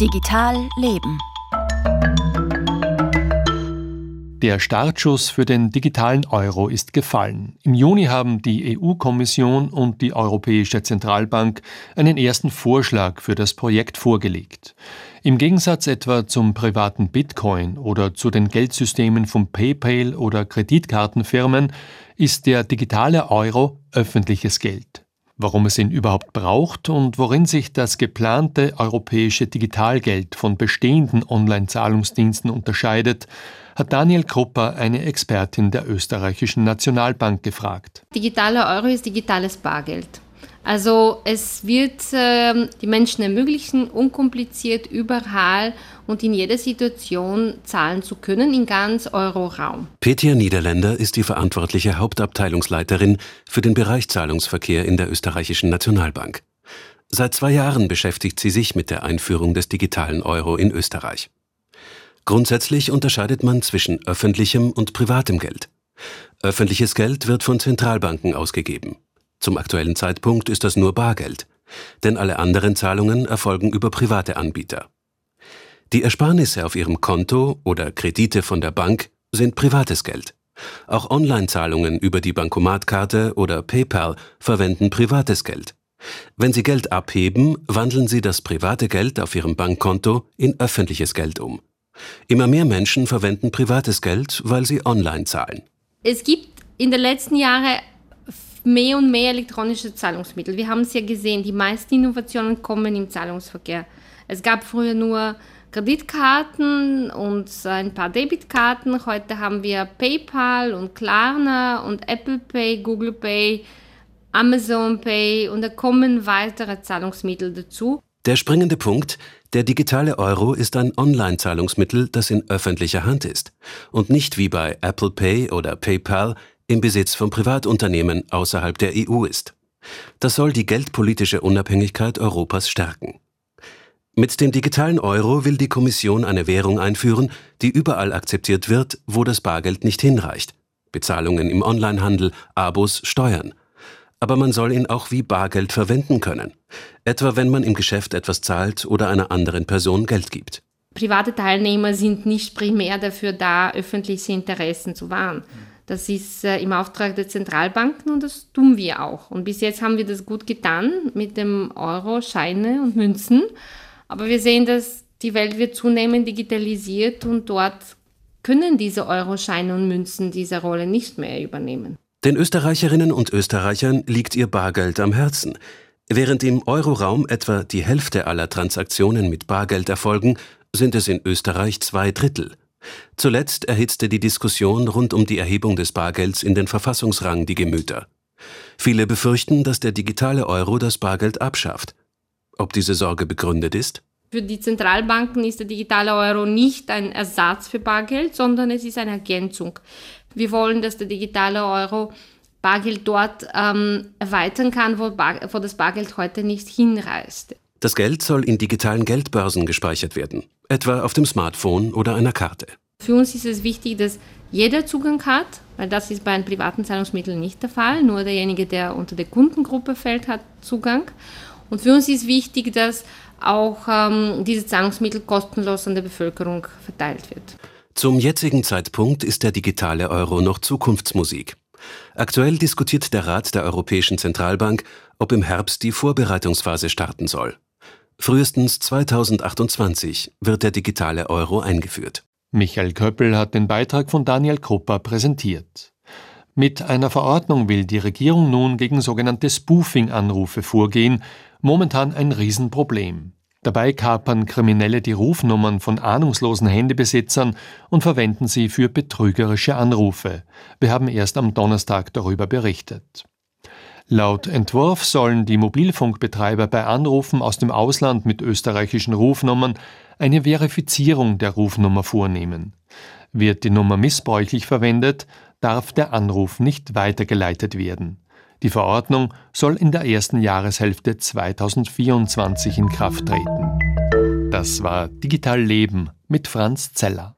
Digital Leben. Der Startschuss für den digitalen Euro ist gefallen. Im Juni haben die EU-Kommission und die Europäische Zentralbank einen ersten Vorschlag für das Projekt vorgelegt. Im Gegensatz etwa zum privaten Bitcoin oder zu den Geldsystemen von PayPal oder Kreditkartenfirmen ist der digitale Euro öffentliches Geld warum es ihn überhaupt braucht und worin sich das geplante europäische Digitalgeld von bestehenden Online-Zahlungsdiensten unterscheidet, hat Daniel Krupper, eine Expertin der österreichischen Nationalbank, gefragt. Digitaler Euro ist digitales Bargeld. Also es wird äh, die Menschen ermöglichen, unkompliziert überall und in jeder Situation zahlen zu können in ganz Euroraum. Petja Niederländer ist die verantwortliche Hauptabteilungsleiterin für den Bereich Zahlungsverkehr in der österreichischen Nationalbank. Seit zwei Jahren beschäftigt sie sich mit der Einführung des digitalen Euro in Österreich. Grundsätzlich unterscheidet man zwischen öffentlichem und privatem Geld. Öffentliches Geld wird von Zentralbanken ausgegeben. Zum aktuellen Zeitpunkt ist das nur Bargeld, denn alle anderen Zahlungen erfolgen über private Anbieter. Die Ersparnisse auf Ihrem Konto oder Kredite von der Bank sind privates Geld. Auch Online-Zahlungen über die Bankomatkarte oder PayPal verwenden privates Geld. Wenn Sie Geld abheben, wandeln Sie das private Geld auf Ihrem Bankkonto in öffentliches Geld um. Immer mehr Menschen verwenden privates Geld, weil sie online zahlen. Es gibt in den letzten Jahren mehr und mehr elektronische Zahlungsmittel. Wir haben es ja gesehen, die meisten Innovationen kommen im Zahlungsverkehr. Es gab früher nur Kreditkarten und ein paar Debitkarten. Heute haben wir PayPal und Klarna und Apple Pay, Google Pay, Amazon Pay und da kommen weitere Zahlungsmittel dazu. Der springende Punkt, der digitale Euro ist ein Online-Zahlungsmittel, das in öffentlicher Hand ist und nicht wie bei Apple Pay oder PayPal im Besitz von Privatunternehmen außerhalb der EU ist. Das soll die geldpolitische Unabhängigkeit Europas stärken. Mit dem digitalen Euro will die Kommission eine Währung einführen, die überall akzeptiert wird, wo das Bargeld nicht hinreicht. Bezahlungen im Onlinehandel, Abos, Steuern. Aber man soll ihn auch wie Bargeld verwenden können. Etwa wenn man im Geschäft etwas zahlt oder einer anderen Person Geld gibt. Private Teilnehmer sind nicht primär dafür da, öffentliche Interessen zu wahren. Das ist äh, im Auftrag der Zentralbanken und das tun wir auch. Und bis jetzt haben wir das gut getan mit dem Euro, Scheine und Münzen. Aber wir sehen, dass die Welt wird zunehmend digitalisiert und dort können diese Euroscheine und Münzen diese Rolle nicht mehr übernehmen. Den Österreicherinnen und Österreichern liegt ihr Bargeld am Herzen. Während im Euroraum etwa die Hälfte aller Transaktionen mit Bargeld erfolgen, sind es in Österreich zwei Drittel. Zuletzt erhitzte die Diskussion rund um die Erhebung des Bargelds in den Verfassungsrang die Gemüter. Viele befürchten, dass der digitale Euro das Bargeld abschafft. Ob diese Sorge begründet ist? Für die Zentralbanken ist der digitale Euro nicht ein Ersatz für Bargeld, sondern es ist eine Ergänzung. Wir wollen, dass der digitale Euro Bargeld dort ähm, erweitern kann, wo, Bar wo das Bargeld heute nicht hinreist. Das Geld soll in digitalen Geldbörsen gespeichert werden, etwa auf dem Smartphone oder einer Karte. Für uns ist es wichtig, dass jeder Zugang hat, weil das ist bei einem privaten Zahlungsmittel nicht der Fall. Nur derjenige, der unter der Kundengruppe fällt, hat Zugang. Und für uns ist wichtig, dass auch ähm, diese Zahlungsmittel kostenlos an der Bevölkerung verteilt wird. Zum jetzigen Zeitpunkt ist der digitale Euro noch Zukunftsmusik. Aktuell diskutiert der Rat der Europäischen Zentralbank, ob im Herbst die Vorbereitungsphase starten soll. Frühestens 2028 wird der digitale Euro eingeführt. Michael Köppel hat den Beitrag von Daniel Krupper präsentiert. Mit einer Verordnung will die Regierung nun gegen sogenannte Spoofing-Anrufe vorgehen, momentan ein Riesenproblem. Dabei kapern Kriminelle die Rufnummern von ahnungslosen Handybesitzern und verwenden sie für betrügerische Anrufe. Wir haben erst am Donnerstag darüber berichtet. Laut Entwurf sollen die Mobilfunkbetreiber bei Anrufen aus dem Ausland mit österreichischen Rufnummern eine Verifizierung der Rufnummer vornehmen. Wird die Nummer missbräuchlich verwendet, darf der Anruf nicht weitergeleitet werden. Die Verordnung soll in der ersten Jahreshälfte 2024 in Kraft treten. Das war Digital Leben mit Franz Zeller.